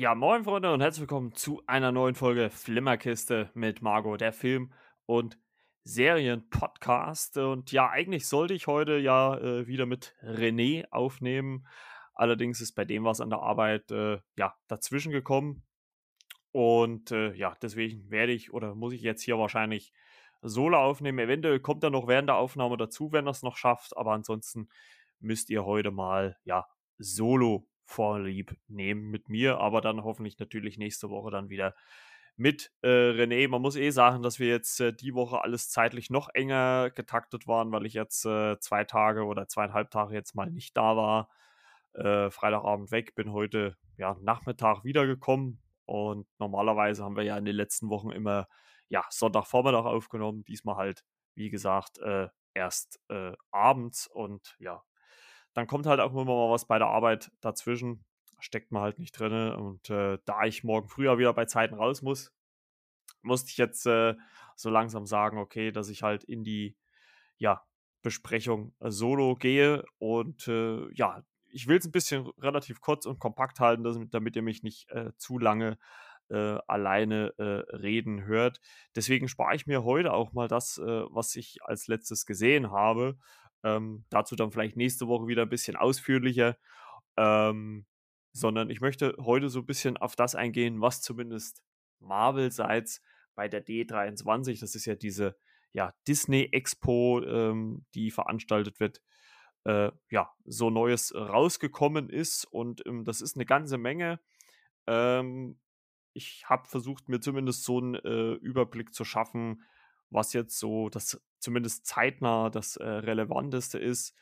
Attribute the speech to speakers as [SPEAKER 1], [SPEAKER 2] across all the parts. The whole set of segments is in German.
[SPEAKER 1] Ja, moin Freunde und herzlich willkommen zu einer neuen Folge Flimmerkiste mit Margot, der Film- und Serien-Podcast. Und ja, eigentlich sollte ich heute ja äh, wieder mit René aufnehmen. Allerdings ist bei dem was an der Arbeit äh, ja dazwischen gekommen. Und äh, ja, deswegen werde ich oder muss ich jetzt hier wahrscheinlich Solo aufnehmen. Eventuell kommt er noch während der Aufnahme dazu, wenn er es noch schafft. Aber ansonsten müsst ihr heute mal ja Solo vorlieb nehmen mit mir, aber dann hoffentlich natürlich nächste Woche dann wieder mit äh, René. Man muss eh sagen, dass wir jetzt äh, die Woche alles zeitlich noch enger getaktet waren, weil ich jetzt äh, zwei Tage oder zweieinhalb Tage jetzt mal nicht da war. Äh, Freitagabend weg, bin heute ja Nachmittag wiedergekommen und normalerweise haben wir ja in den letzten Wochen immer ja Sonntagvormittag aufgenommen. Diesmal halt, wie gesagt, äh, erst äh, abends und ja, dann kommt halt auch immer mal was bei der Arbeit dazwischen. Steckt man halt nicht drin. Und äh, da ich morgen früher wieder bei Zeiten raus muss, musste ich jetzt äh, so langsam sagen, okay, dass ich halt in die ja, Besprechung äh, solo gehe. Und äh, ja, ich will es ein bisschen relativ kurz und kompakt halten, damit, damit ihr mich nicht äh, zu lange äh, alleine äh, reden hört. Deswegen spare ich mir heute auch mal das, äh, was ich als letztes gesehen habe. Ähm, dazu dann vielleicht nächste Woche wieder ein bisschen ausführlicher. Ähm, sondern ich möchte heute so ein bisschen auf das eingehen, was zumindest Marvel-seits bei der D23, das ist ja diese ja, Disney-Expo, ähm, die veranstaltet wird, äh, ja, so Neues rausgekommen ist. Und ähm, das ist eine ganze Menge. Ähm, ich habe versucht, mir zumindest so einen äh, Überblick zu schaffen, was jetzt so das zumindest zeitnah das äh, Relevanteste ist.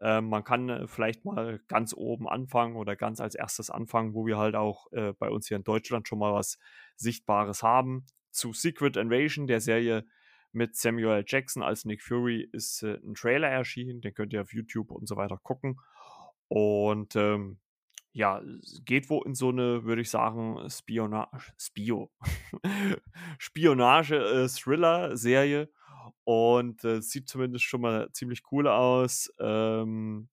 [SPEAKER 1] Äh, man kann äh, vielleicht mal ganz oben anfangen oder ganz als erstes anfangen, wo wir halt auch äh, bei uns hier in Deutschland schon mal was Sichtbares haben. Zu Secret Invasion, der Serie mit Samuel Jackson als Nick Fury, ist äh, ein Trailer erschienen. Den könnt ihr auf YouTube und so weiter gucken. Und ähm, ja, geht wo in so eine, würde ich sagen, Spionage, Spio, Spionage-Thriller-Serie. Und äh, sieht zumindest schon mal ziemlich cool aus. Ähm,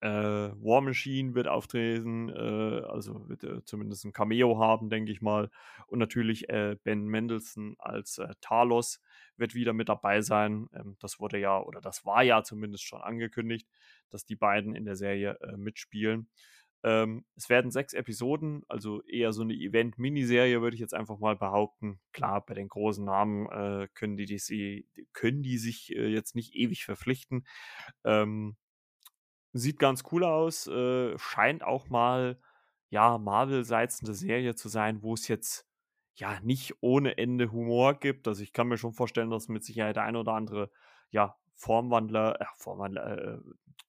[SPEAKER 1] äh, War Machine wird auftreten, äh, also wird äh, zumindest ein Cameo haben, denke ich mal. Und natürlich äh, Ben Mendelssohn als äh, Talos wird wieder mit dabei sein. Ähm, das wurde ja, oder das war ja zumindest schon angekündigt, dass die beiden in der Serie äh, mitspielen. Ähm, es werden sechs Episoden, also eher so eine Event-Miniserie, würde ich jetzt einfach mal behaupten. Klar, bei den großen Namen äh, können, die, die, können die sich äh, jetzt nicht ewig verpflichten. Ähm, sieht ganz cool aus, äh, scheint auch mal, ja, Marvel-seits eine Serie zu sein, wo es jetzt ja nicht ohne Ende Humor gibt. Also ich kann mir schon vorstellen, dass mit Sicherheit der ein oder andere, ja, Formwandler, äh, Formwandler, äh,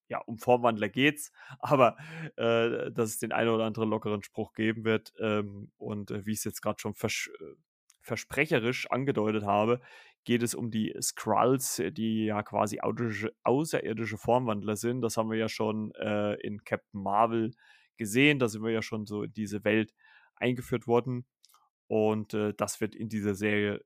[SPEAKER 1] ja, um Formwandler geht's, aber äh, dass es den einen oder anderen lockeren Spruch geben wird. Ähm, und äh, wie ich es jetzt gerade schon vers äh, versprecherisch angedeutet habe, geht es um die Skrulls, die ja quasi außerirdische Formwandler sind. Das haben wir ja schon äh, in Captain Marvel gesehen. Da sind wir ja schon so in diese Welt eingeführt worden. Und äh, das wird in dieser Serie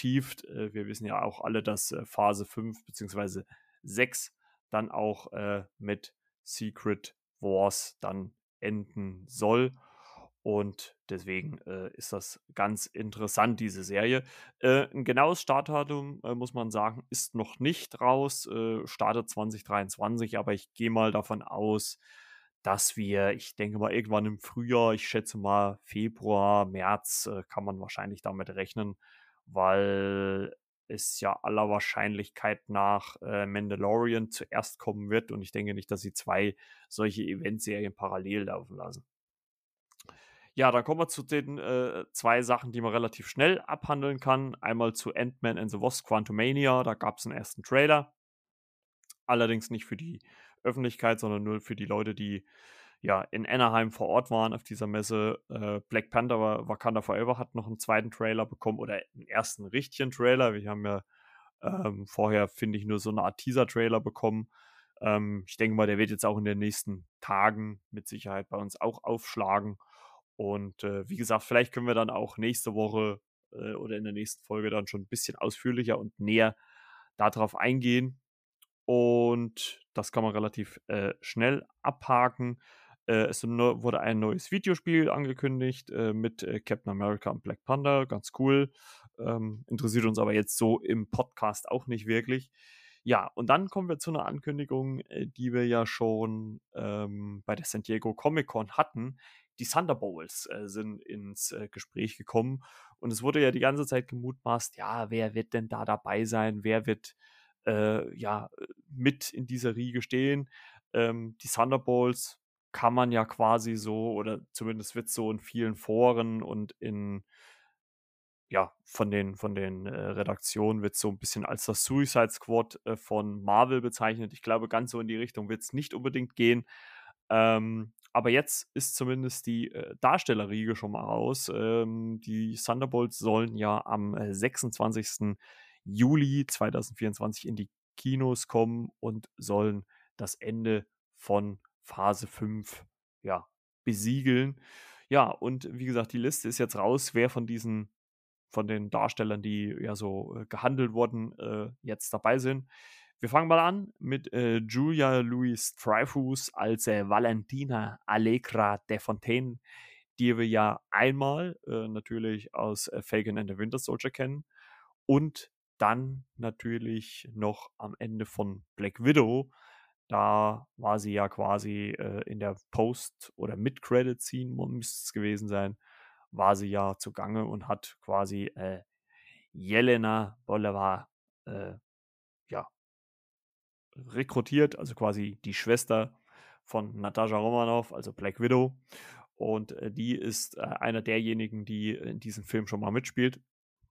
[SPEAKER 1] vertieft. Äh, wir wissen ja auch alle, dass äh, Phase 5 bzw. 6 dann auch äh, mit Secret Wars dann enden soll. Und deswegen äh, ist das ganz interessant, diese Serie. Äh, ein genaues Startdatum, äh, muss man sagen, ist noch nicht raus. Startet 2023, aber ich gehe mal davon aus, dass wir, ich denke mal, irgendwann im Frühjahr, ich schätze mal Februar, März, kann man wahrscheinlich damit rechnen, weil es ja aller Wahrscheinlichkeit nach äh, Mandalorian zuerst kommen wird und ich denke nicht, dass sie zwei solche Eventserien parallel laufen lassen. Ja, dann kommen wir zu den äh, zwei Sachen, die man relativ schnell abhandeln kann. Einmal zu Ant-Man and the Wasp Quantumania, da gab es einen ersten Trailer. Allerdings nicht für die Öffentlichkeit, sondern nur für die Leute, die ja, in Anaheim vor Ort waren auf dieser Messe. Äh, Black Panther Wakanda Forever hat noch einen zweiten Trailer bekommen oder einen ersten richtigen Trailer. Wir haben ja ähm, vorher, finde ich, nur so eine Art Teaser-Trailer bekommen. Ähm, ich denke mal, der wird jetzt auch in den nächsten Tagen mit Sicherheit bei uns auch aufschlagen. Und äh, wie gesagt, vielleicht können wir dann auch nächste Woche äh, oder in der nächsten Folge dann schon ein bisschen ausführlicher und näher darauf eingehen. Und das kann man relativ äh, schnell abhaken. Äh, es wurde ein neues Videospiel angekündigt äh, mit äh, Captain America und Black Panther. Ganz cool. Ähm, interessiert uns aber jetzt so im Podcast auch nicht wirklich. Ja, und dann kommen wir zu einer Ankündigung, die wir ja schon ähm, bei der San Diego Comic Con hatten. Die Thunderbolts äh, sind ins äh, Gespräch gekommen und es wurde ja die ganze Zeit gemutmaßt, ja, wer wird denn da dabei sein? Wer wird äh, ja mit in dieser Riege stehen? Ähm, die Thunderbolts kann man ja quasi so, oder zumindest wird so in vielen Foren und in ja, von den, von den äh, Redaktionen wird so ein bisschen als das Suicide Squad äh, von Marvel bezeichnet. Ich glaube, ganz so in die Richtung wird es nicht unbedingt gehen. Ähm, aber jetzt ist zumindest die äh, Darstellerriege schon mal raus. Ähm, die Thunderbolts sollen ja am 26. Äh, Juli 2024 in die Kinos kommen und sollen das Ende von Phase 5 ja, besiegeln. Ja, und wie gesagt, die Liste ist jetzt raus, wer von diesen von den Darstellern, die ja so äh, gehandelt wurden, äh, jetzt dabei sind. Wir fangen mal an mit äh, Julia Louis Dreyfus als äh, Valentina Allegra de Fontaine, die wir ja einmal äh, natürlich aus äh, Falcon and the Winter Soldier kennen und dann natürlich noch am Ende von Black Widow. Da war sie ja quasi äh, in der Post- oder Mid-Credit-Scene, müsste es gewesen sein, war sie ja zugange und hat quasi äh, Jelena Bolivar äh, ja, rekrutiert, also quasi die Schwester von Natascha Romanoff, also Black Widow. Und äh, die ist äh, einer derjenigen, die in diesem Film schon mal mitspielt.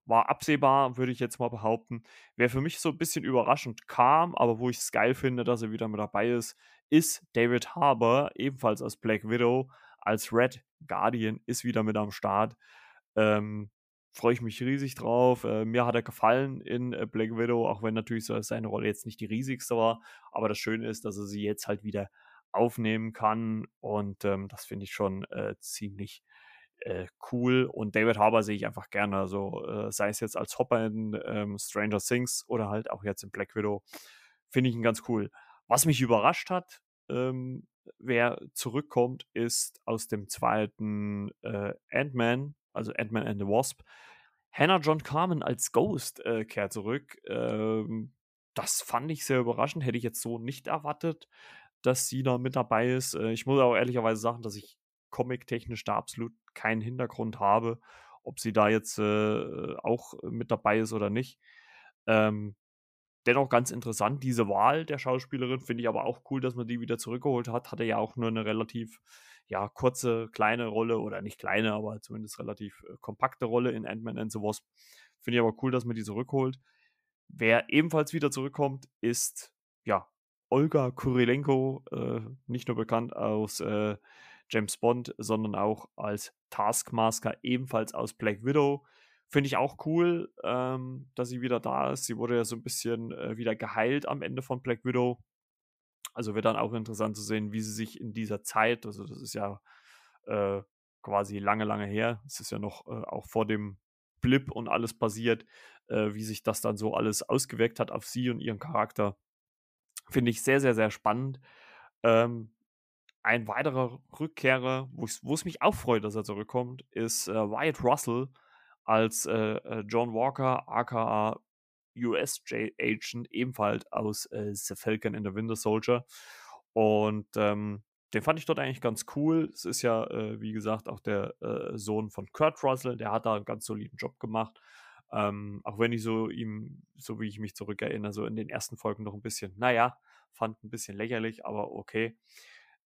[SPEAKER 1] War absehbar, würde ich jetzt mal behaupten. Wer für mich so ein bisschen überraschend kam, aber wo ich es geil finde, dass er wieder mit dabei ist, ist David Harbour, ebenfalls als Black Widow als Red Guardian ist wieder mit am Start. Ähm, Freue ich mich riesig drauf. Äh, mir hat er gefallen in äh, Black Widow, auch wenn natürlich so seine Rolle jetzt nicht die riesigste war. Aber das Schöne ist, dass er sie jetzt halt wieder aufnehmen kann. Und ähm, das finde ich schon äh, ziemlich äh, cool. Und David Harbour sehe ich einfach gerne. Also äh, sei es jetzt als Hopper in ähm, Stranger Things oder halt auch jetzt in Black Widow, finde ich ihn ganz cool. Was mich überrascht hat, ähm, wer zurückkommt, ist aus dem zweiten äh, Ant-Man, also Ant-Man and the Wasp. Hannah John Carmen als Ghost äh, kehrt zurück. Ähm, das fand ich sehr überraschend. Hätte ich jetzt so nicht erwartet, dass sie da mit dabei ist. Äh, ich muss auch ehrlicherweise sagen, dass ich comic-technisch da absolut keinen Hintergrund habe, ob sie da jetzt äh, auch mit dabei ist oder nicht. Ähm, dennoch ganz interessant, diese Wahl der Schauspielerin. Finde ich aber auch cool, dass man die wieder zurückgeholt hat. Hatte ja auch nur eine relativ ja, kurze, kleine Rolle oder nicht kleine, aber zumindest relativ äh, kompakte Rolle in Ant-Man and the Wasp. Finde ich aber cool, dass man die zurückholt. Wer ebenfalls wieder zurückkommt, ist ja Olga Kurilenko, äh, nicht nur bekannt aus äh, James Bond, sondern auch als Taskmaster, ebenfalls aus Black Widow. Finde ich auch cool, ähm, dass sie wieder da ist. Sie wurde ja so ein bisschen äh, wieder geheilt am Ende von Black Widow. Also wird dann auch interessant zu sehen, wie sie sich in dieser Zeit, also das ist ja äh, quasi lange, lange her, es ist ja noch äh, auch vor dem Blip und alles passiert, äh, wie sich das dann so alles ausgewirkt hat auf sie und ihren Charakter. Finde ich sehr, sehr, sehr spannend. Ähm, ein weiterer Rückkehrer, wo es mich auch freut, dass er zurückkommt, ist äh, Wyatt Russell als äh, äh John Walker, aka US Agent, ebenfalls aus äh, The Falcon and the Winter Soldier. Und ähm, den fand ich dort eigentlich ganz cool. Es ist ja, äh, wie gesagt, auch der äh, Sohn von Kurt Russell, der hat da einen ganz soliden Job gemacht. Ähm, auch wenn ich so ihm, so wie ich mich zurückerinnere, so in den ersten Folgen noch ein bisschen, naja, fand ein bisschen lächerlich, aber okay.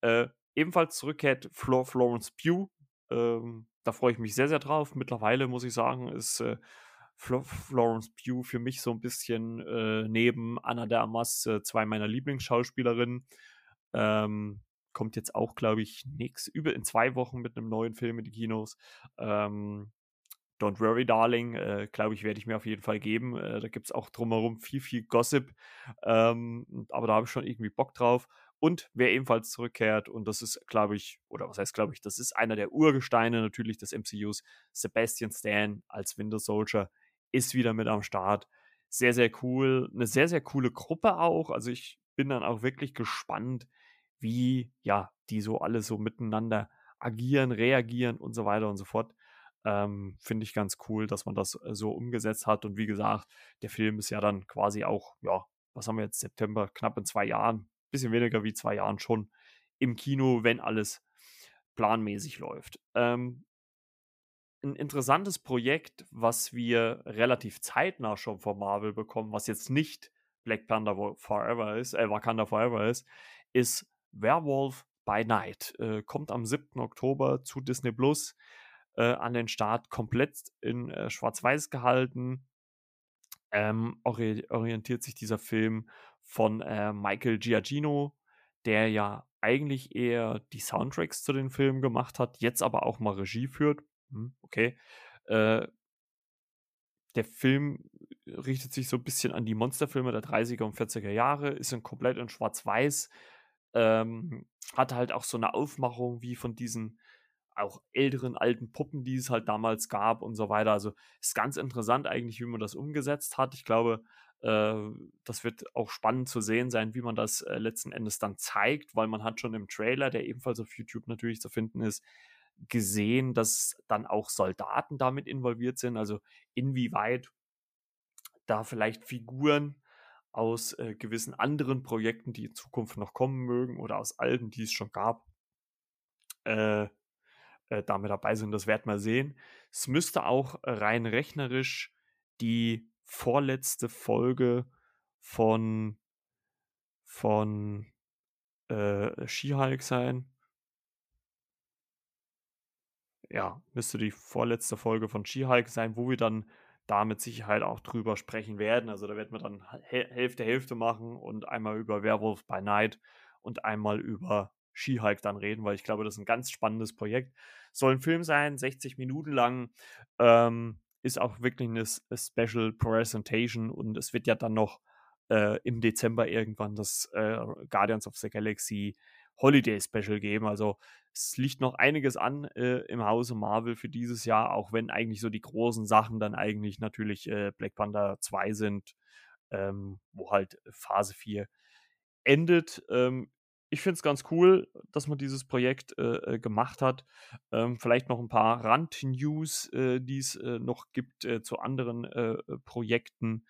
[SPEAKER 1] Äh, ebenfalls zurückkehrt Flor Florence Pugh, ähm, da freue ich mich sehr, sehr drauf. Mittlerweile muss ich sagen, ist äh, Florence Pugh für mich so ein bisschen äh, neben Anna de Amas äh, zwei meiner Lieblingsschauspielerinnen. Ähm, kommt jetzt auch, glaube ich, nix über in zwei Wochen mit einem neuen Film in die Kinos. Ähm, Don't Worry, Darling, äh, glaube ich, werde ich mir auf jeden Fall geben. Äh, da gibt es auch drumherum viel, viel Gossip. Ähm, aber da habe ich schon irgendwie Bock drauf. Und wer ebenfalls zurückkehrt, und das ist, glaube ich, oder was heißt, glaube ich, das ist einer der Urgesteine natürlich des MCUs, Sebastian Stan als Winter Soldier ist wieder mit am Start. Sehr, sehr cool. Eine sehr, sehr coole Gruppe auch. Also ich bin dann auch wirklich gespannt, wie ja, die so alle so miteinander agieren, reagieren und so weiter und so fort. Ähm, Finde ich ganz cool, dass man das äh, so umgesetzt hat. Und wie gesagt, der Film ist ja dann quasi auch, ja, was haben wir jetzt, September, knapp in zwei Jahren, bisschen weniger wie zwei Jahren schon im Kino, wenn alles planmäßig läuft. Ähm, ein interessantes Projekt, was wir relativ zeitnah schon von Marvel bekommen, was jetzt nicht Black Panther Forever ist, äh, Wakanda Forever ist, ist Werewolf by Night. Äh, kommt am 7. Oktober zu Disney Plus äh, an den Start, komplett in äh, Schwarz-Weiß gehalten. Ähm, ori orientiert sich dieser Film von äh, Michael Giacchino, der ja eigentlich eher die Soundtracks zu den Filmen gemacht hat, jetzt aber auch mal Regie führt. Hm, okay. Äh, der Film richtet sich so ein bisschen an die Monsterfilme der 30er und 40er Jahre, ist in komplett in Schwarz-Weiß, ähm, hat halt auch so eine Aufmachung wie von diesen auch älteren alten Puppen, die es halt damals gab und so weiter. Also ist ganz interessant eigentlich, wie man das umgesetzt hat. Ich glaube, das wird auch spannend zu sehen sein, wie man das äh, letzten Endes dann zeigt, weil man hat schon im Trailer, der ebenfalls auf YouTube natürlich zu finden ist, gesehen, dass dann auch Soldaten damit involviert sind. Also inwieweit da vielleicht Figuren aus äh, gewissen anderen Projekten, die in Zukunft noch kommen mögen oder aus alten, die es schon gab, äh, äh, damit dabei sind. Das werden wir sehen. Es müsste auch rein rechnerisch die vorletzte Folge von von äh, She-Hulk sein ja, müsste die vorletzte Folge von She-Hulk sein, wo wir dann da mit Sicherheit auch drüber sprechen werden. Also da werden wir dann Hälfte Hälfte machen und einmal über Werewolf by Night und einmal über She-Hulk dann reden, weil ich glaube, das ist ein ganz spannendes Projekt. Soll ein Film sein, 60 Minuten lang, ähm, ist auch wirklich eine Special Presentation und es wird ja dann noch äh, im Dezember irgendwann das äh, Guardians of the Galaxy Holiday Special geben. Also es liegt noch einiges an äh, im Hause Marvel für dieses Jahr, auch wenn eigentlich so die großen Sachen dann eigentlich natürlich äh, Black Panther 2 sind, ähm, wo halt Phase 4 endet. Ähm, ich finde es ganz cool, dass man dieses Projekt äh, äh, gemacht hat. Ähm, vielleicht noch ein paar Rand-News, äh, die es äh, noch gibt äh, zu anderen äh, Projekten.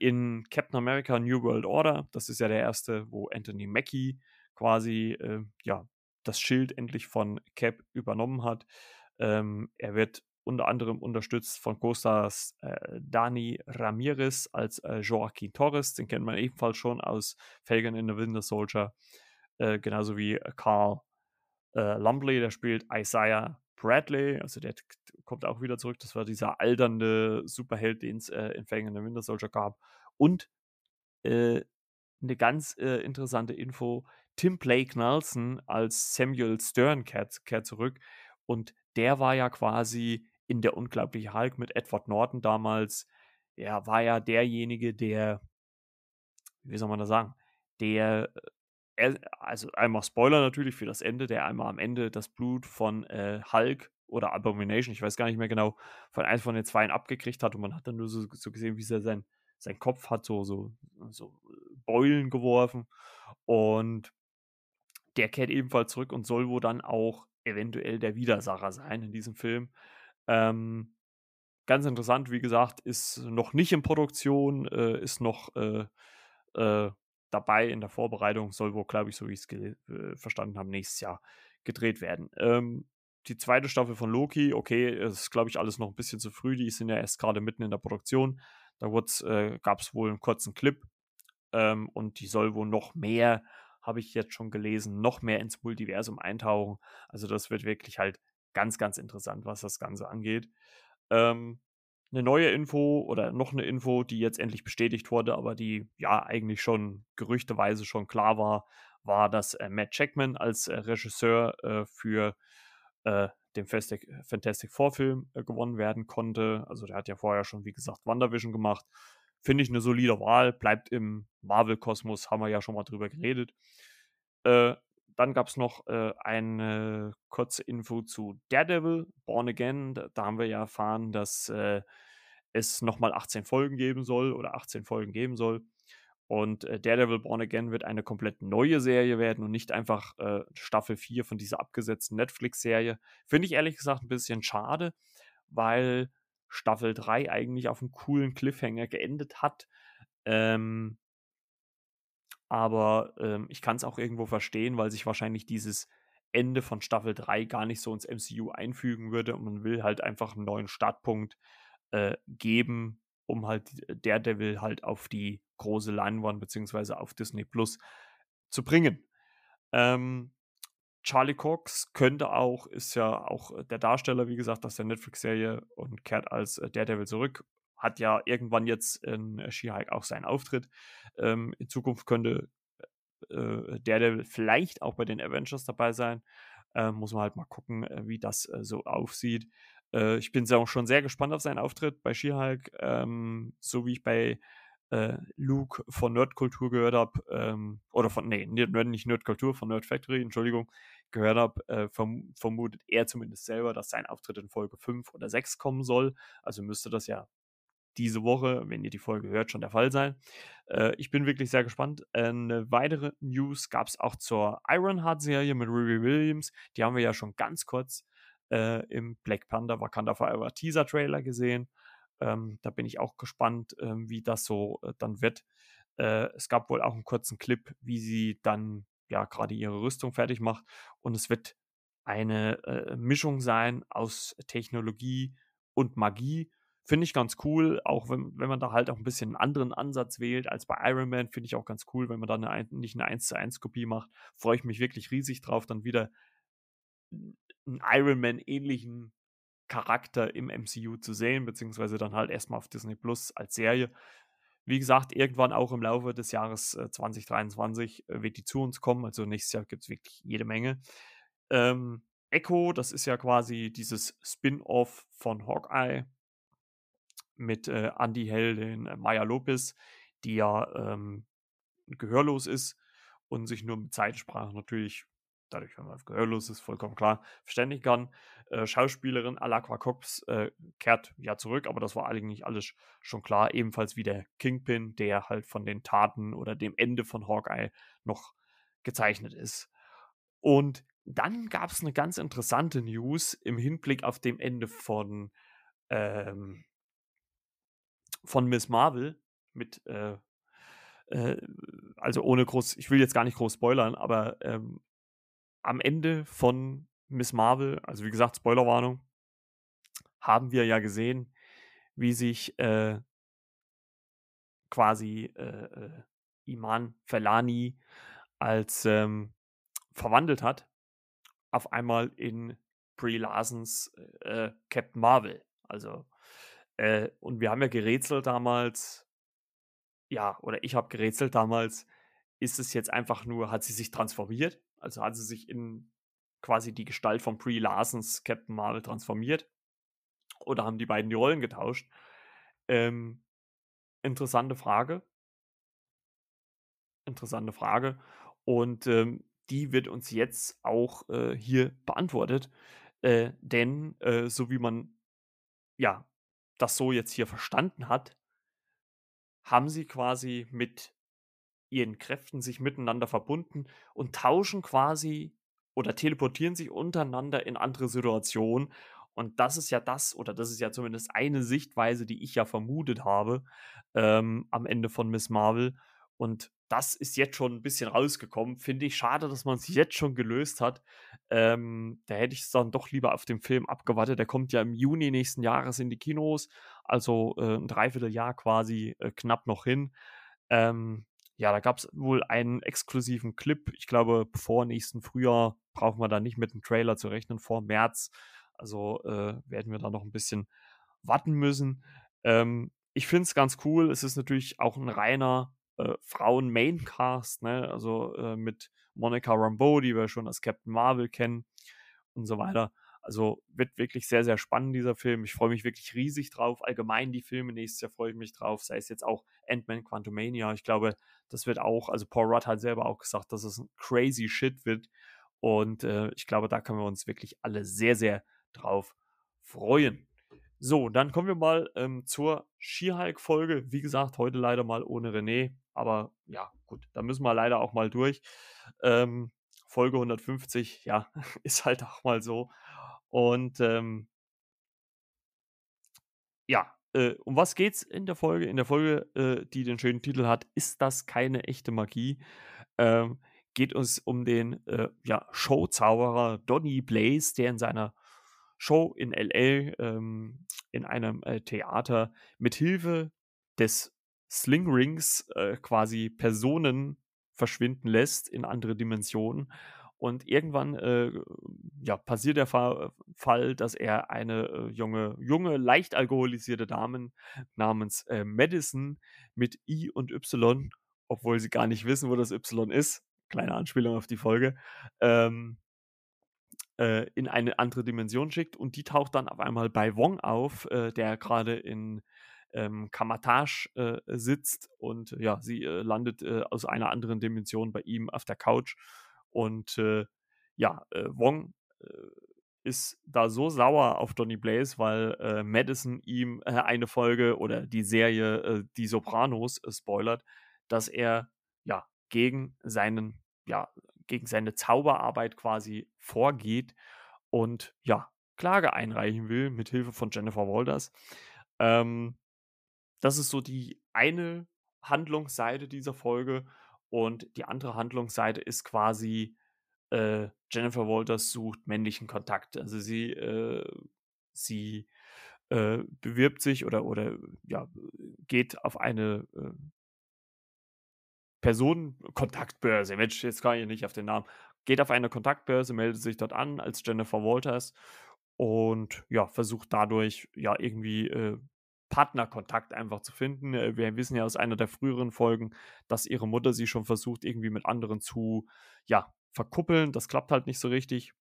[SPEAKER 1] in Captain America New World Order, das ist ja der erste, wo Anthony Mackie quasi ja, das Schild endlich von Cap übernommen hat. Ähm, er wird unter anderem unterstützt von Co-Stars äh, Dani Ramirez als äh, Joaquin Torres, den kennt man ebenfalls schon aus Falcon in the Winter Soldier, äh, genauso wie Carl äh, Lumley, der spielt Isaiah Bradley, also der kommt auch wieder zurück, das war dieser alternde Superheld, den es äh, in Falcon in the Winter Soldier gab. Und äh, eine ganz äh, interessante Info, Tim Blake Nelson als Samuel Stern kehrt, kehrt zurück. Und der war ja quasi in der Unglaubliche Hulk mit Edward Norton damals. Er war ja derjenige, der, wie soll man das sagen, der, äh, also einmal Spoiler natürlich für das Ende, der einmal am Ende das Blut von äh, Hulk oder Abomination, ich weiß gar nicht mehr genau, von eins von den Zweien abgekriegt hat und man hat dann nur so, so gesehen, wie er sein, sein Kopf hat so, so, so Beulen geworfen und der kehrt ebenfalls zurück und soll wohl dann auch eventuell der Widersacher sein in diesem Film. Ähm, ganz interessant, wie gesagt, ist noch nicht in Produktion, äh, ist noch äh, äh, dabei in der Vorbereitung, soll wohl, glaube ich, so wie ich es äh, verstanden habe, nächstes Jahr gedreht werden. Ähm, die zweite Staffel von Loki, okay, ist, glaube ich, alles noch ein bisschen zu früh, die sind ja erst gerade mitten in der Produktion. Da äh, gab es wohl einen kurzen Clip ähm, und die soll wohl noch mehr habe ich jetzt schon gelesen, noch mehr ins Multiversum eintauchen. Also das wird wirklich halt ganz, ganz interessant, was das Ganze angeht. Ähm, eine neue Info oder noch eine Info, die jetzt endlich bestätigt wurde, aber die ja eigentlich schon gerüchteweise schon klar war, war, dass äh, Matt Jackman als äh, Regisseur äh, für äh, den Fantastic, Fantastic Four Film äh, gewonnen werden konnte. Also der hat ja vorher schon, wie gesagt, WandaVision gemacht. Finde ich eine solide Wahl, bleibt im Marvel-Kosmos, haben wir ja schon mal drüber geredet. Dann gab es noch äh, eine kurze Info zu Daredevil, Born Again. Da, da haben wir ja erfahren, dass äh, es nochmal 18 Folgen geben soll oder 18 Folgen geben soll. Und äh, Daredevil Born Again wird eine komplett neue Serie werden und nicht einfach äh, Staffel 4 von dieser abgesetzten Netflix-Serie. Finde ich ehrlich gesagt ein bisschen schade, weil Staffel 3 eigentlich auf einem coolen Cliffhanger geendet hat. Ähm, aber ähm, ich kann es auch irgendwo verstehen, weil sich wahrscheinlich dieses Ende von Staffel 3 gar nicht so ins MCU einfügen würde und man will halt einfach einen neuen Startpunkt äh, geben, um halt Daredevil halt auf die große Leinwand beziehungsweise auf Disney Plus zu bringen. Ähm, Charlie Cox könnte auch, ist ja auch der Darsteller, wie gesagt, aus der Netflix-Serie und kehrt als Daredevil zurück. Hat ja irgendwann jetzt in She-Hulk auch seinen Auftritt. Ähm, in Zukunft könnte äh, Daredevil vielleicht auch bei den Avengers dabei sein. Äh, muss man halt mal gucken, äh, wie das äh, so aussieht. Äh, ich bin auch schon sehr gespannt auf seinen Auftritt bei She-Hulk. Ähm, so wie ich bei äh, Luke von Nerdkultur gehört habe, ähm, oder von, nee, nicht Nerdkultur, von Nerd Factory, Entschuldigung, gehört habe, äh, verm vermutet er zumindest selber, dass sein Auftritt in Folge 5 oder 6 kommen soll. Also müsste das ja diese Woche, wenn ihr die Folge hört, schon der Fall sein. Äh, ich bin wirklich sehr gespannt. Eine weitere News gab es auch zur Ironheart-Serie mit Ruby Williams. Die haben wir ja schon ganz kurz äh, im Black Panther Wakanda Forever Teaser-Trailer gesehen. Ähm, da bin ich auch gespannt, äh, wie das so äh, dann wird. Äh, es gab wohl auch einen kurzen Clip, wie sie dann ja gerade ihre Rüstung fertig macht. Und es wird eine äh, Mischung sein aus Technologie und Magie. Finde ich ganz cool, auch wenn, wenn man da halt auch ein bisschen einen anderen Ansatz wählt als bei Iron Man, finde ich auch ganz cool, wenn man da eine, nicht eine 1 zu 1 Kopie macht. Freue ich mich wirklich riesig drauf, dann wieder einen Iron Man ähnlichen Charakter im MCU zu sehen, beziehungsweise dann halt erstmal auf Disney Plus als Serie. Wie gesagt, irgendwann auch im Laufe des Jahres äh, 2023 äh, wird die zu uns kommen. Also nächstes Jahr gibt es wirklich jede Menge. Ähm, Echo, das ist ja quasi dieses Spin-off von Hawkeye mit äh, Andy Heldin, äh, Maya Lopez, die ja ähm, gehörlos ist und sich nur mit Zeitsprache natürlich dadurch, wenn man gehörlos ist, vollkommen klar verständigen kann. Äh, Schauspielerin Alakwa Cox äh, kehrt ja zurück, aber das war eigentlich alles schon klar. Ebenfalls wie der Kingpin, der halt von den Taten oder dem Ende von Hawkeye noch gezeichnet ist. Und dann gab es eine ganz interessante News im Hinblick auf dem Ende von, ähm, von Miss Marvel mit, äh, äh, also ohne groß, ich will jetzt gar nicht groß spoilern, aber ähm, am Ende von Miss Marvel, also wie gesagt, Spoilerwarnung, haben wir ja gesehen, wie sich äh, quasi äh, äh, Iman Felani als ähm, verwandelt hat, auf einmal in Brie Larsons äh, Captain Marvel. Also, äh, und wir haben ja gerätselt damals, ja, oder ich habe gerätselt damals, ist es jetzt einfach nur, hat sie sich transformiert? Also hat sie sich in quasi die Gestalt von Brie Larsons Captain Marvel transformiert? Oder haben die beiden die Rollen getauscht? Ähm, interessante Frage. Interessante Frage. Und ähm, die wird uns jetzt auch äh, hier beantwortet. Äh, denn äh, so wie man ja das so jetzt hier verstanden hat, haben sie quasi mit ihren Kräften sich miteinander verbunden und tauschen quasi oder teleportieren sich untereinander in andere Situationen. Und das ist ja das, oder das ist ja zumindest eine Sichtweise, die ich ja vermutet habe ähm, am Ende von Miss Marvel. Und das ist jetzt schon ein bisschen rausgekommen. Finde ich schade, dass man es jetzt schon gelöst hat. Ähm, da hätte ich es dann doch lieber auf dem Film abgewartet. Der kommt ja im Juni nächsten Jahres in die Kinos. Also äh, ein Dreivierteljahr quasi äh, knapp noch hin. Ähm, ja, da gab es wohl einen exklusiven Clip. Ich glaube, vor nächsten Frühjahr brauchen wir da nicht mit einem Trailer zu rechnen, vor März. Also äh, werden wir da noch ein bisschen warten müssen. Ähm, ich finde es ganz cool. Es ist natürlich auch ein reiner äh, Frauen-Maincast, ne? also äh, mit Monica Rambeau, die wir schon als Captain Marvel kennen und so weiter. Also wird wirklich sehr, sehr spannend, dieser Film. Ich freue mich wirklich riesig drauf. Allgemein die Filme nächstes Jahr freue ich mich drauf. Sei es jetzt auch Ant-Man Quantumania. Ich glaube, das wird auch, also Paul Rudd hat selber auch gesagt, dass es ein crazy Shit wird. Und äh, ich glaube, da können wir uns wirklich alle sehr, sehr drauf freuen. So, dann kommen wir mal ähm, zur She-Hulk-Folge. Wie gesagt, heute leider mal ohne René, aber ja, gut, da müssen wir leider auch mal durch. Ähm, Folge 150, ja, ist halt auch mal so. Und ähm, ja, äh, um was geht's in der Folge? In der Folge, äh, die den schönen Titel hat, ist das keine echte Magie? Ähm, geht es um den äh, ja, Showzauberer Donny Blaze, der in seiner Show in LA ähm, in einem äh, Theater mit Hilfe des Sling Rings äh, quasi Personen verschwinden lässt in andere Dimensionen. Und irgendwann äh, ja, passiert der Fa Fall, dass er eine äh, junge, junge, leicht alkoholisierte Dame namens äh, Madison mit I und Y, obwohl sie gar nicht wissen, wo das Y ist, kleine Anspielung auf die Folge, ähm, äh, in eine andere Dimension schickt und die taucht dann auf einmal bei Wong auf, äh, der gerade in ähm, Kamatage äh, sitzt und ja, sie äh, landet äh, aus einer anderen Dimension bei ihm auf der Couch und äh, ja, Wong ist da so sauer auf Donny Blaze, weil Madison ihm eine Folge oder die Serie Die Sopranos spoilert, dass er ja gegen seinen ja gegen seine Zauberarbeit quasi vorgeht und ja, Klage einreichen will mit Hilfe von Jennifer Walters. Ähm, das ist so die eine Handlungsseite dieser Folge und die andere Handlungsseite ist quasi äh, Jennifer Walters sucht männlichen Kontakt. Also sie äh, sie äh, bewirbt sich oder oder ja geht auf eine äh, Personenkontaktbörse, Mensch, jetzt kann ich nicht auf den Namen, geht auf eine Kontaktbörse, meldet sich dort an als Jennifer Walters und ja, versucht dadurch ja irgendwie äh, Partnerkontakt einfach zu finden. Äh, wir wissen ja aus einer der früheren Folgen, dass ihre Mutter sie schon versucht, irgendwie mit anderen zu, ja, verkuppeln. Das klappt halt nicht so richtig.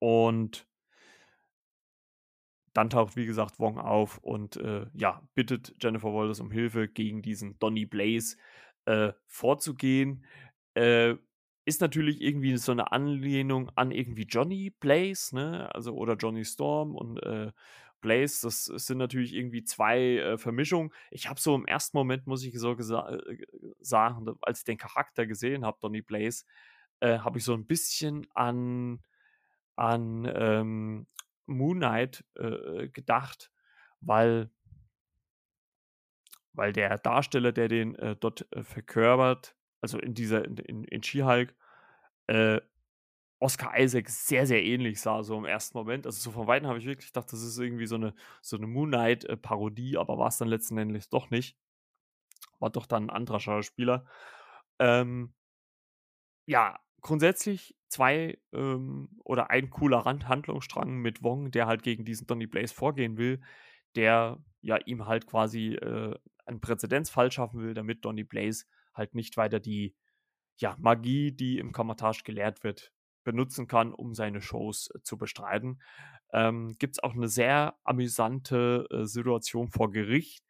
[SPEAKER 1] Und dann taucht, wie gesagt, Wong auf und äh, ja, bittet Jennifer Walters um Hilfe gegen diesen Donny Blaze äh, vorzugehen. Äh, ist natürlich irgendwie so eine Anlehnung an irgendwie Johnny Blaze, ne? Also oder Johnny Storm und Blaze, das sind natürlich irgendwie zwei äh, Vermischungen. Ich habe so im ersten Moment, muss ich so äh, sagen, als ich den Charakter gesehen habe, Donny Blaze, äh, habe ich so ein bisschen an, an ähm, Moon Knight äh, gedacht, weil, weil der Darsteller, der den äh, dort äh, verkörpert, also in dieser, in, in, in She-Hulk, Oscar Isaac sehr, sehr ähnlich sah, so im ersten Moment. Also so von Weitem habe ich wirklich gedacht, das ist irgendwie so eine, so eine Moon Knight-Parodie, aber war es dann letzten Endes doch nicht. War doch dann ein anderer Schauspieler. Ähm, ja, grundsätzlich zwei ähm, oder ein cooler Handlungsstrang mit Wong, der halt gegen diesen Donny Blaze vorgehen will, der ja ihm halt quasi äh, einen Präzedenzfall schaffen will, damit Donny Blaze halt nicht weiter die ja, Magie, die im Kamatage gelehrt wird, benutzen kann, um seine Shows äh, zu bestreiten. Ähm, Gibt es auch eine sehr amüsante äh, Situation vor Gericht,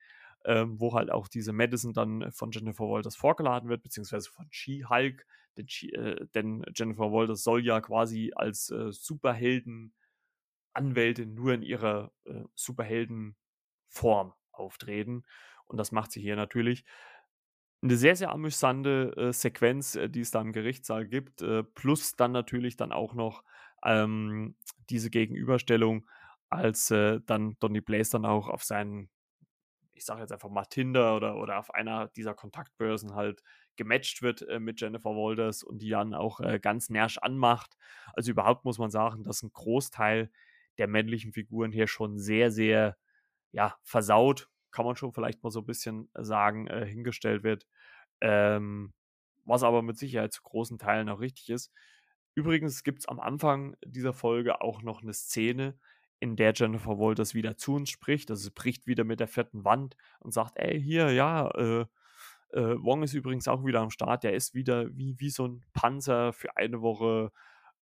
[SPEAKER 1] ähm, wo halt auch diese Madison dann von Jennifer Walters vorgeladen wird, beziehungsweise von She-Hulk, denn, äh, denn, Jennifer Walters soll ja quasi als äh, Superhelden-Anwältin nur in ihrer äh, Superhelden-Form auftreten. Und das macht sie hier natürlich. Eine sehr, sehr amüsante äh, Sequenz, äh, die es da im Gerichtssaal gibt, äh, plus dann natürlich dann auch noch ähm, diese Gegenüberstellung, als äh, dann Donny Blaze dann auch auf seinen ich sage jetzt einfach mal Tinder oder, oder auf einer dieser Kontaktbörsen halt gematcht wird äh, mit Jennifer Walters und die dann auch äh, ganz närrisch anmacht. Also überhaupt muss man sagen, dass ein Großteil der männlichen Figuren hier schon sehr, sehr, ja, versaut, kann man schon vielleicht mal so ein bisschen sagen, äh, hingestellt wird. Ähm, was aber mit Sicherheit zu großen Teilen auch richtig ist. Übrigens gibt es am Anfang dieser Folge auch noch eine Szene, in der Jennifer Walters wieder zu uns spricht. Also sie bricht wieder mit der fetten Wand und sagt, ey, hier, ja, äh, äh, Wong ist übrigens auch wieder am Start. Der ist wieder wie, wie so ein Panzer für eine Woche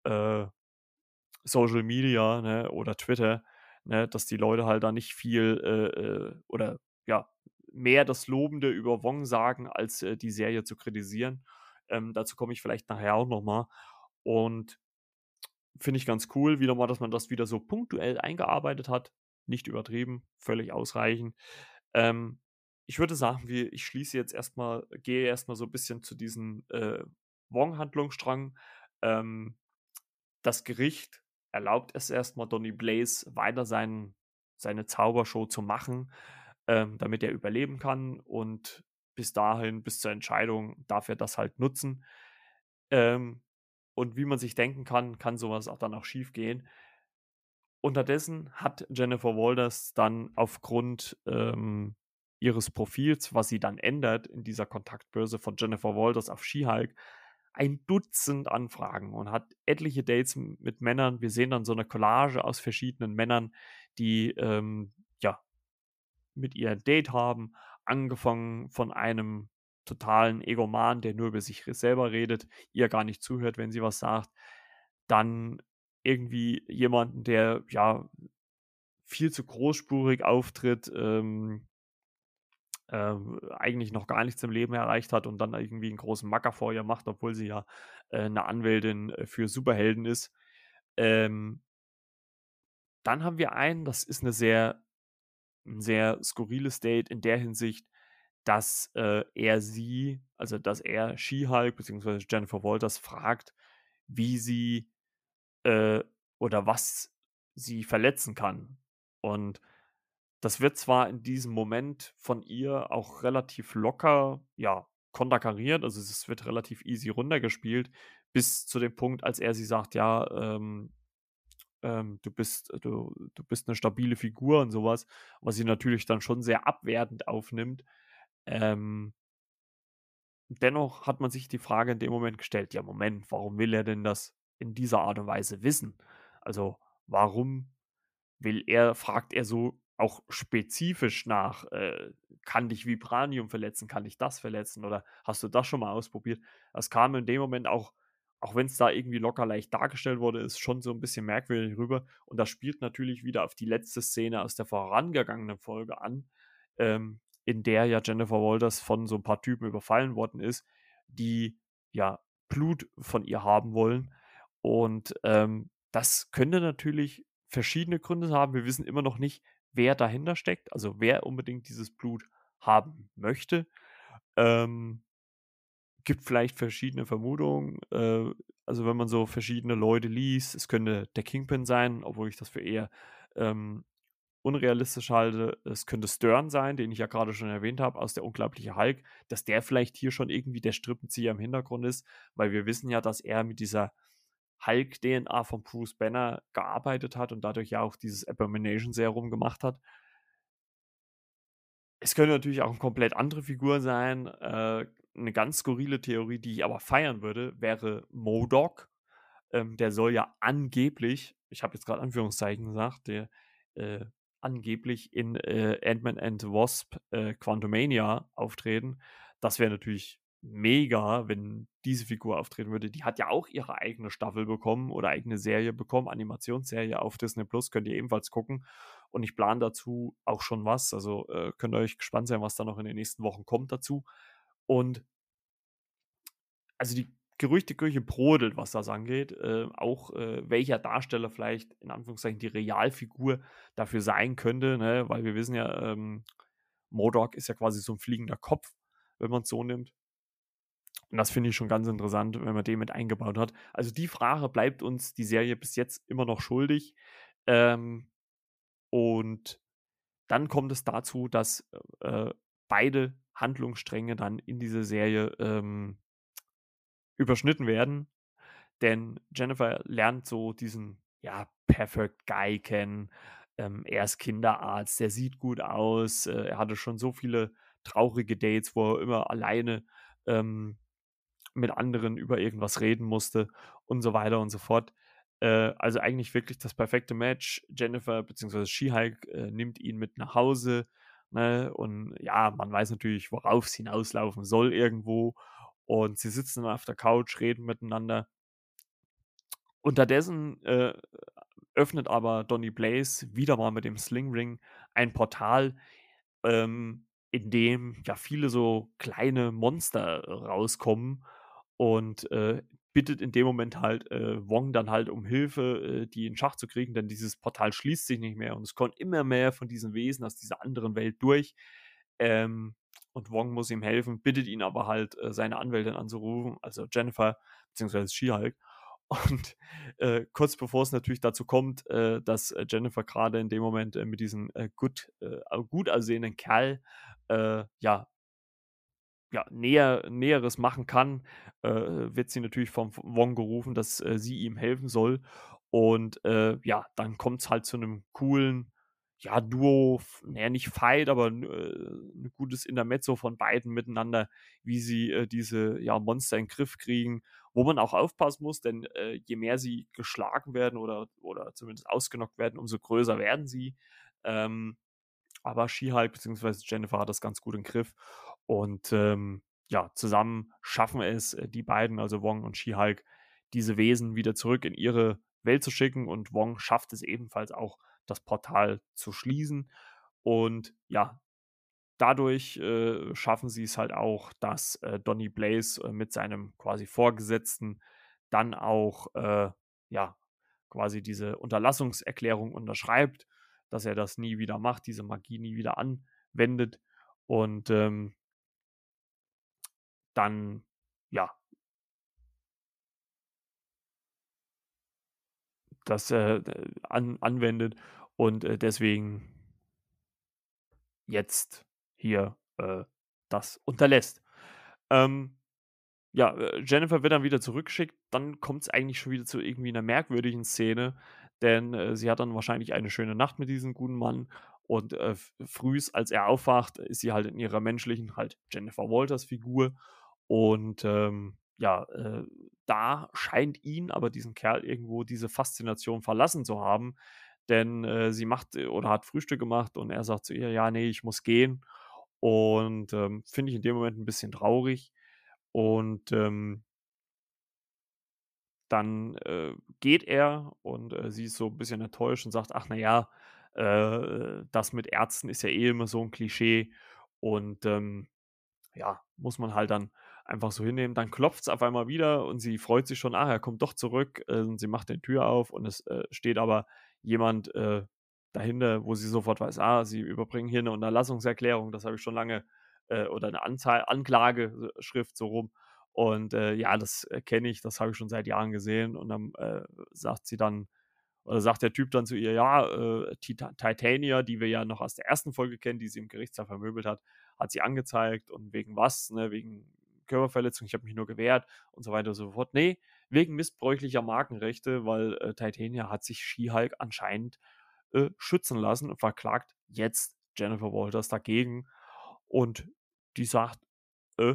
[SPEAKER 1] äh, Social Media ne, oder Twitter, ne, dass die Leute halt da nicht viel äh, äh, oder ja, mehr das Lobende über Wong sagen, als äh, die Serie zu kritisieren. Ähm, dazu komme ich vielleicht nachher auch nochmal. Und finde ich ganz cool, wieder mal, dass man das wieder so punktuell eingearbeitet hat. nicht übertrieben, völlig ausreichend. Ähm, ich würde sagen, wir, ich schließe jetzt erstmal, gehe erstmal so ein bisschen zu diesem äh, Wong-Handlungsstrang. Ähm, das Gericht erlaubt es erstmal Donny Blaze weiter sein, seine Zaubershow zu machen, ähm, damit er überleben kann. Und bis dahin, bis zur Entscheidung, darf er das halt nutzen. Ähm, und wie man sich denken kann, kann sowas auch dann auch schief gehen. Unterdessen hat Jennifer Walters dann aufgrund ähm, ihres Profils, was sie dann ändert in dieser Kontaktbörse von Jennifer Walters auf She-Hulk, ein Dutzend Anfragen und hat etliche Dates mit Männern. Wir sehen dann so eine Collage aus verschiedenen Männern, die ähm, mit ihr ein Date haben, angefangen von einem totalen Egoman, der nur über sich selber redet, ihr gar nicht zuhört, wenn sie was sagt, dann irgendwie jemanden, der ja viel zu großspurig auftritt, ähm, äh, eigentlich noch gar nichts im Leben erreicht hat und dann irgendwie einen großen Macker vor ihr macht, obwohl sie ja äh, eine Anwältin äh, für Superhelden ist. Ähm, dann haben wir einen, das ist eine sehr, ein sehr skurriles Date in der Hinsicht, dass äh, er sie, also dass er She-Hulk bzw. Jennifer Walters fragt, wie sie äh, oder was sie verletzen kann. Und das wird zwar in diesem Moment von ihr auch relativ locker, ja, konterkariert, also es wird relativ easy runtergespielt, bis zu dem Punkt, als er sie sagt, ja, ähm, ähm, du bist, du, du bist eine stabile Figur und sowas, was sie natürlich dann schon sehr abwertend aufnimmt. Ähm, dennoch hat man sich die Frage in dem Moment gestellt, ja, Moment, warum will er denn das in dieser Art und Weise wissen? Also, warum will er, fragt er so auch spezifisch nach, äh, kann dich Vibranium verletzen, kann dich das verletzen oder hast du das schon mal ausprobiert? Das kam in dem Moment auch, auch wenn es da irgendwie locker leicht dargestellt wurde, ist schon so ein bisschen merkwürdig rüber. Und das spielt natürlich wieder auf die letzte Szene aus der vorangegangenen Folge an, ähm, in der ja Jennifer Walters von so ein paar Typen überfallen worden ist, die ja Blut von ihr haben wollen. Und ähm, das könnte natürlich verschiedene Gründe haben. Wir wissen immer noch nicht, wer dahinter steckt, also wer unbedingt dieses Blut haben möchte. Ähm, gibt vielleicht verschiedene Vermutungen. Äh, also wenn man so verschiedene Leute liest, es könnte der Kingpin sein, obwohl ich das für eher ähm, unrealistisch halte. Es könnte Stern sein, den ich ja gerade schon erwähnt habe, aus der unglaubliche Hulk, dass der vielleicht hier schon irgendwie der Strippenzieher im Hintergrund ist, weil wir wissen ja, dass er mit dieser Hulk-DNA von Bruce Banner gearbeitet hat und dadurch ja auch dieses Abomination-Serum gemacht hat. Es könnte natürlich auch eine komplett andere Figur sein. Äh, eine ganz skurrile Theorie, die ich aber feiern würde, wäre Modok. Ähm, der soll ja angeblich, ich habe jetzt gerade Anführungszeichen gesagt, der äh, angeblich in äh, Ant-Man and Wasp äh, Quantumania auftreten. Das wäre natürlich mega, wenn diese Figur auftreten würde. Die hat ja auch ihre eigene Staffel bekommen oder eigene Serie bekommen, Animationsserie auf Disney Plus, könnt ihr ebenfalls gucken. Und ich plane dazu auch schon was. Also äh, könnt ihr euch gespannt sein, was da noch in den nächsten Wochen kommt dazu. Und also die Gerüchteküche brodelt, was das angeht. Äh, auch äh, welcher Darsteller vielleicht in Anführungszeichen die Realfigur dafür sein könnte, ne? weil wir wissen ja, ähm, Modok ist ja quasi so ein fliegender Kopf, wenn man es so nimmt. Und das finde ich schon ganz interessant, wenn man den mit eingebaut hat. Also die Frage bleibt uns die Serie bis jetzt immer noch schuldig. Ähm, und dann kommt es dazu, dass äh, beide Handlungsstränge dann in dieser Serie ähm, überschnitten werden. Denn Jennifer lernt so diesen, ja, Perfect Guy kennen. Ähm, er ist Kinderarzt, der sieht gut aus. Äh, er hatte schon so viele traurige Dates, wo er immer alleine ähm, mit anderen über irgendwas reden musste und so weiter und so fort. Äh, also eigentlich wirklich das perfekte Match. Jennifer bzw. She-Hulk äh, nimmt ihn mit nach Hause. Ne? Und ja, man weiß natürlich, worauf es hinauslaufen soll irgendwo. Und sie sitzen auf der Couch, reden miteinander. Unterdessen äh, öffnet aber Donny Blaze wieder mal mit dem Sling Ring ein Portal, ähm, in dem ja viele so kleine Monster rauskommen und äh, bittet in dem Moment halt äh, Wong dann halt um Hilfe, äh, die in Schach zu kriegen, denn dieses Portal schließt sich nicht mehr und es kommt immer mehr von diesen Wesen aus dieser anderen Welt durch. Ähm, und Wong muss ihm helfen, bittet ihn aber halt, äh, seine Anwältin anzurufen, also Jennifer, beziehungsweise She-Hulk. Und äh, kurz bevor es natürlich dazu kommt, äh, dass äh, Jennifer gerade in dem Moment äh, mit diesem äh, gut, gut aussehenden Kerl ja ja, näher, Näheres machen kann, äh, wird sie natürlich vom Wong gerufen, dass äh, sie ihm helfen soll. Und äh, ja, dann kommt es halt zu einem coolen, ja, Duo, naja, nicht Fight, aber äh, ein gutes Intermezzo von beiden miteinander, wie sie äh, diese ja, Monster in den Griff kriegen, wo man auch aufpassen muss, denn äh, je mehr sie geschlagen werden oder, oder zumindest ausgenockt werden, umso größer werden sie. Ähm, aber She-Hulk bzw. Jennifer hat das ganz gut im Griff. Und ähm, ja, zusammen schaffen es äh, die beiden, also Wong und She-Hulk, diese Wesen wieder zurück in ihre Welt zu schicken. Und Wong schafft es ebenfalls auch, das Portal zu schließen. Und ja, dadurch äh, schaffen sie es halt auch, dass äh, Donny Blaze äh, mit seinem quasi Vorgesetzten dann auch äh, ja quasi diese Unterlassungserklärung unterschreibt, dass er das nie wieder macht, diese Magie nie wieder anwendet. Und ähm, dann, ja, das äh, an, anwendet und äh, deswegen jetzt hier äh, das unterlässt. Ähm, ja, äh, Jennifer wird dann wieder zurückgeschickt. Dann kommt es eigentlich schon wieder zu irgendwie einer merkwürdigen Szene, denn äh, sie hat dann wahrscheinlich eine schöne Nacht mit diesem guten Mann und äh, frühs, als er aufwacht, ist sie halt in ihrer menschlichen, halt Jennifer Walters Figur und ähm, ja, äh, da scheint ihn aber diesen Kerl irgendwo diese Faszination verlassen zu haben, denn äh, sie macht äh, oder hat Frühstück gemacht und er sagt zu ihr, ja, nee, ich muss gehen. Und ähm, finde ich in dem Moment ein bisschen traurig. Und ähm, dann äh, geht er und äh, sie ist so ein bisschen enttäuscht und sagt, ach naja, äh, das mit Ärzten ist ja eh immer so ein Klischee. Und ähm, ja, muss man halt dann einfach so hinnehmen. Dann klopft es auf einmal wieder und sie freut sich schon, ah, er kommt doch zurück. Äh, und sie macht die Tür auf und es äh, steht aber jemand äh, dahinter, wo sie sofort weiß, ah, sie überbringen hier eine Unterlassungserklärung, das habe ich schon lange, äh, oder eine Anzahl, Anklageschrift so rum. Und äh, ja, das äh, kenne ich, das habe ich schon seit Jahren gesehen. Und dann sagt sie dann, oder sagt der Typ dann zu ihr, ja, äh, Titania, die wir ja noch aus der ersten Folge kennen, die sie im Gerichtssaal vermöbelt hat, hat sie angezeigt und wegen was, ne, wegen Körperverletzung, ich habe mich nur gewehrt und so weiter und so fort. Nee, wegen missbräuchlicher Markenrechte, weil äh, Titania hat sich She-Hulk anscheinend äh, schützen lassen und verklagt jetzt Jennifer Walters dagegen. Und die sagt, äh,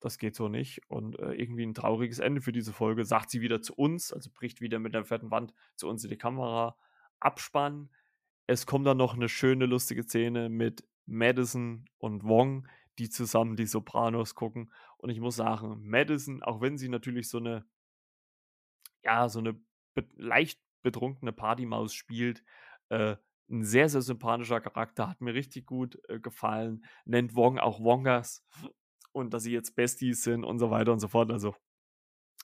[SPEAKER 1] das geht so nicht. Und äh, irgendwie ein trauriges Ende für diese Folge. Sagt sie wieder zu uns, also bricht wieder mit der fetten Wand zu uns in die Kamera. Abspann. Es kommt dann noch eine schöne, lustige Szene mit Madison und Wong, die zusammen die Sopranos gucken. Und ich muss sagen, Madison, auch wenn sie natürlich so eine, ja, so eine be leicht betrunkene Partymaus spielt, äh, ein sehr, sehr sympathischer Charakter, hat mir richtig gut äh, gefallen. Nennt Wong auch Wongas und dass sie jetzt Besties sind und so weiter und so fort. Also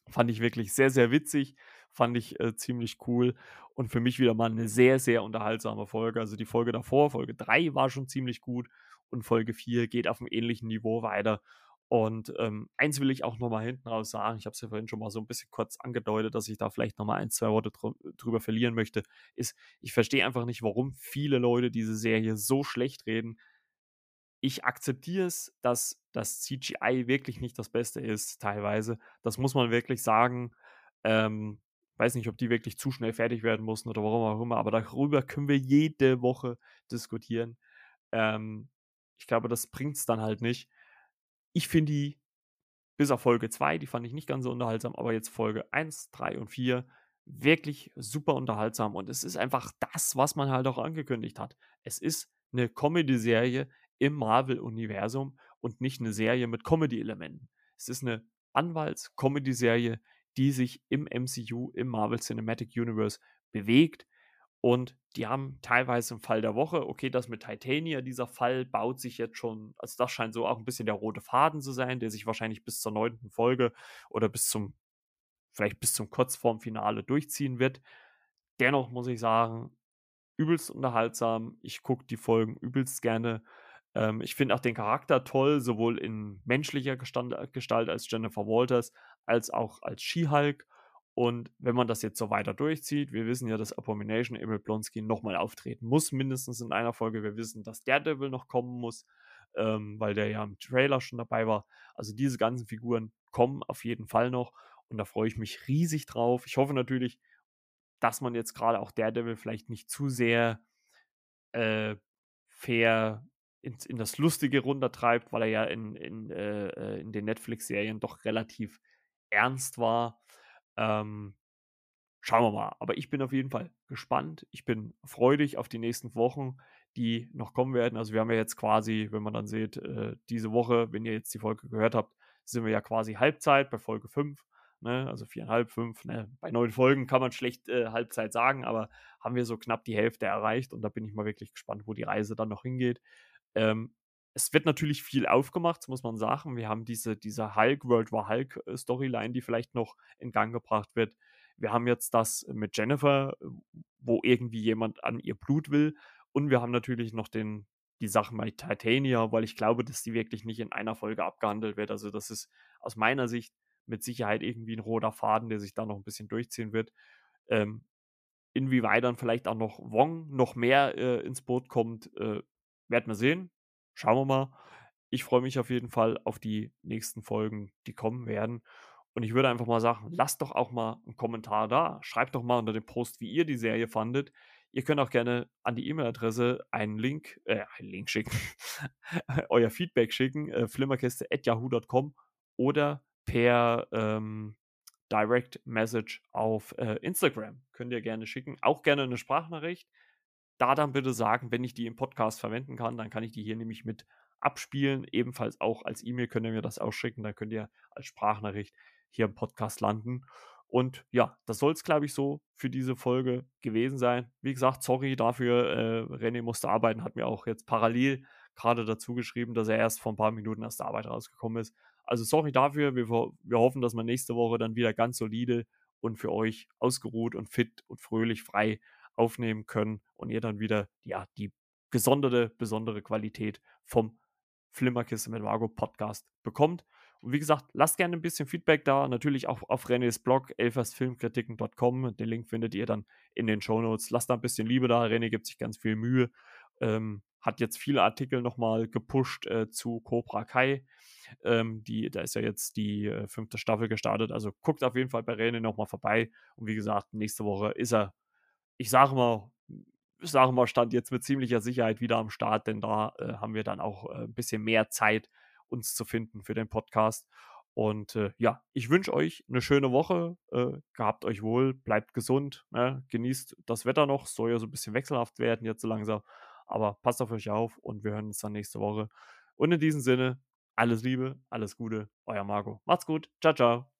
[SPEAKER 1] fand ich wirklich sehr, sehr witzig, fand ich äh, ziemlich cool und für mich wieder mal eine sehr, sehr unterhaltsame Folge. Also die Folge davor, Folge 3 war schon ziemlich gut und Folge 4 geht auf einem ähnlichen Niveau weiter. Und ähm, eins will ich auch nochmal hinten raus sagen, ich habe es ja vorhin schon mal so ein bisschen kurz angedeutet, dass ich da vielleicht nochmal ein, zwei Worte drü drüber verlieren möchte, ist, ich verstehe einfach nicht, warum viele Leute diese Serie so schlecht reden ich akzeptiere es, dass das CGI wirklich nicht das Beste ist, teilweise. Das muss man wirklich sagen. Ähm, weiß nicht, ob die wirklich zu schnell fertig werden mussten oder warum auch immer, aber darüber können wir jede Woche diskutieren. Ähm, ich glaube, das bringt es dann halt nicht. Ich finde die, bis auf Folge 2, die fand ich nicht ganz so unterhaltsam, aber jetzt Folge 1, 3 und 4 wirklich super unterhaltsam und es ist einfach das, was man halt auch angekündigt hat. Es ist eine Comedy-Serie, im Marvel-Universum und nicht eine Serie mit Comedy-Elementen. Es ist eine Anwalts-Comedy-Serie, die sich im MCU, im Marvel Cinematic Universe bewegt. Und die haben teilweise im Fall der Woche, okay, das mit Titania, dieser Fall baut sich jetzt schon, also das scheint so auch ein bisschen der rote Faden zu sein, der sich wahrscheinlich bis zur neunten Folge oder bis zum vielleicht bis zum Kurzformfinale durchziehen wird. Dennoch muss ich sagen, übelst unterhaltsam. Ich gucke die Folgen übelst gerne. Ähm, ich finde auch den Charakter toll, sowohl in menschlicher Gestand, Gestalt als Jennifer Walters, als auch als She-Hulk. Und wenn man das jetzt so weiter durchzieht, wir wissen ja, dass Abomination Emil Blonsky nochmal auftreten muss, mindestens in einer Folge. Wir wissen, dass Daredevil noch kommen muss, ähm, weil der ja im Trailer schon dabei war. Also diese ganzen Figuren kommen auf jeden Fall noch und da freue ich mich riesig drauf. Ich hoffe natürlich, dass man jetzt gerade auch Daredevil vielleicht nicht zu sehr äh, fair in, in, das Lustige runtertreibt, weil er ja in, in, äh, äh in den Netflix-Serien doch relativ ernst war. Ähm, schauen wir mal. Aber ich bin auf jeden Fall gespannt. Ich bin freudig auf die nächsten Wochen, die noch kommen werden. Also wir haben ja jetzt quasi, wenn man dann sieht, äh, diese Woche, wenn ihr jetzt die Folge gehört habt, sind wir ja quasi Halbzeit bei Folge 5. Ne? Also viereinhalb, fünf. Ne? Bei neun Folgen kann man schlecht äh, Halbzeit sagen, aber haben wir so knapp die Hälfte erreicht und da bin ich mal wirklich gespannt, wo die Reise dann noch hingeht. Ähm, es wird natürlich viel aufgemacht, muss man sagen. Wir haben diese, diese Hulk, World War Hulk äh, Storyline, die vielleicht noch in Gang gebracht wird. Wir haben jetzt das mit Jennifer, wo irgendwie jemand an ihr Blut will. Und wir haben natürlich noch den, die Sache mit Titania, weil ich glaube, dass die wirklich nicht in einer Folge abgehandelt wird. Also, das ist aus meiner Sicht mit Sicherheit irgendwie ein roter Faden, der sich da noch ein bisschen durchziehen wird. Ähm, inwieweit dann vielleicht auch noch Wong noch mehr äh, ins Boot kommt, äh, werden wir sehen. Schauen wir mal. Ich freue mich auf jeden Fall auf die nächsten Folgen, die kommen werden. Und ich würde einfach mal sagen, lasst doch auch mal einen Kommentar da. Schreibt doch mal unter dem Post, wie ihr die Serie fandet. Ihr könnt auch gerne an die E-Mail-Adresse einen Link, äh, einen Link schicken, euer Feedback schicken, äh, flimmerkiste.yahoo.com oder per ähm, Direct Message auf äh, Instagram. Könnt ihr gerne schicken. Auch gerne eine Sprachnachricht da dann bitte sagen, wenn ich die im Podcast verwenden kann, dann kann ich die hier nämlich mit abspielen. Ebenfalls auch als E-Mail könnt ihr mir das ausschicken. Dann könnt ihr als Sprachnachricht hier im Podcast landen. Und ja, das soll es, glaube ich, so für diese Folge gewesen sein. Wie gesagt, sorry dafür. Äh, René musste arbeiten, hat mir auch jetzt parallel gerade dazu geschrieben, dass er erst vor ein paar Minuten aus der Arbeit rausgekommen ist. Also sorry dafür. Wir, wir hoffen, dass wir nächste Woche dann wieder ganz solide und für euch ausgeruht und fit und fröhlich frei aufnehmen können und ihr dann wieder ja, die gesonderte, besondere Qualität vom Flimmerkiste mit Margot Podcast bekommt. Und wie gesagt, lasst gerne ein bisschen Feedback da. Natürlich auch auf Renés Blog elfersfilmkritiken.com. Den Link findet ihr dann in den Show Notes. Lasst da ein bisschen Liebe da. René gibt sich ganz viel Mühe. Ähm, hat jetzt viele Artikel nochmal gepusht äh, zu Cobra Kai. Ähm, die, da ist ja jetzt die äh, fünfte Staffel gestartet. Also guckt auf jeden Fall bei René nochmal vorbei. Und wie gesagt, nächste Woche ist er ich sage mal, sage mal, stand jetzt mit ziemlicher Sicherheit wieder am Start, denn da äh, haben wir dann auch äh, ein bisschen mehr Zeit, uns zu finden für den Podcast. Und äh, ja, ich wünsche euch eine schöne Woche. Äh, gehabt euch wohl, bleibt gesund, ne? genießt das Wetter noch. Soll ja so ein bisschen wechselhaft werden jetzt so langsam. Aber passt auf euch auf und wir hören uns dann nächste Woche. Und in diesem Sinne, alles Liebe, alles Gute, euer Marco. Macht's gut. Ciao, ciao.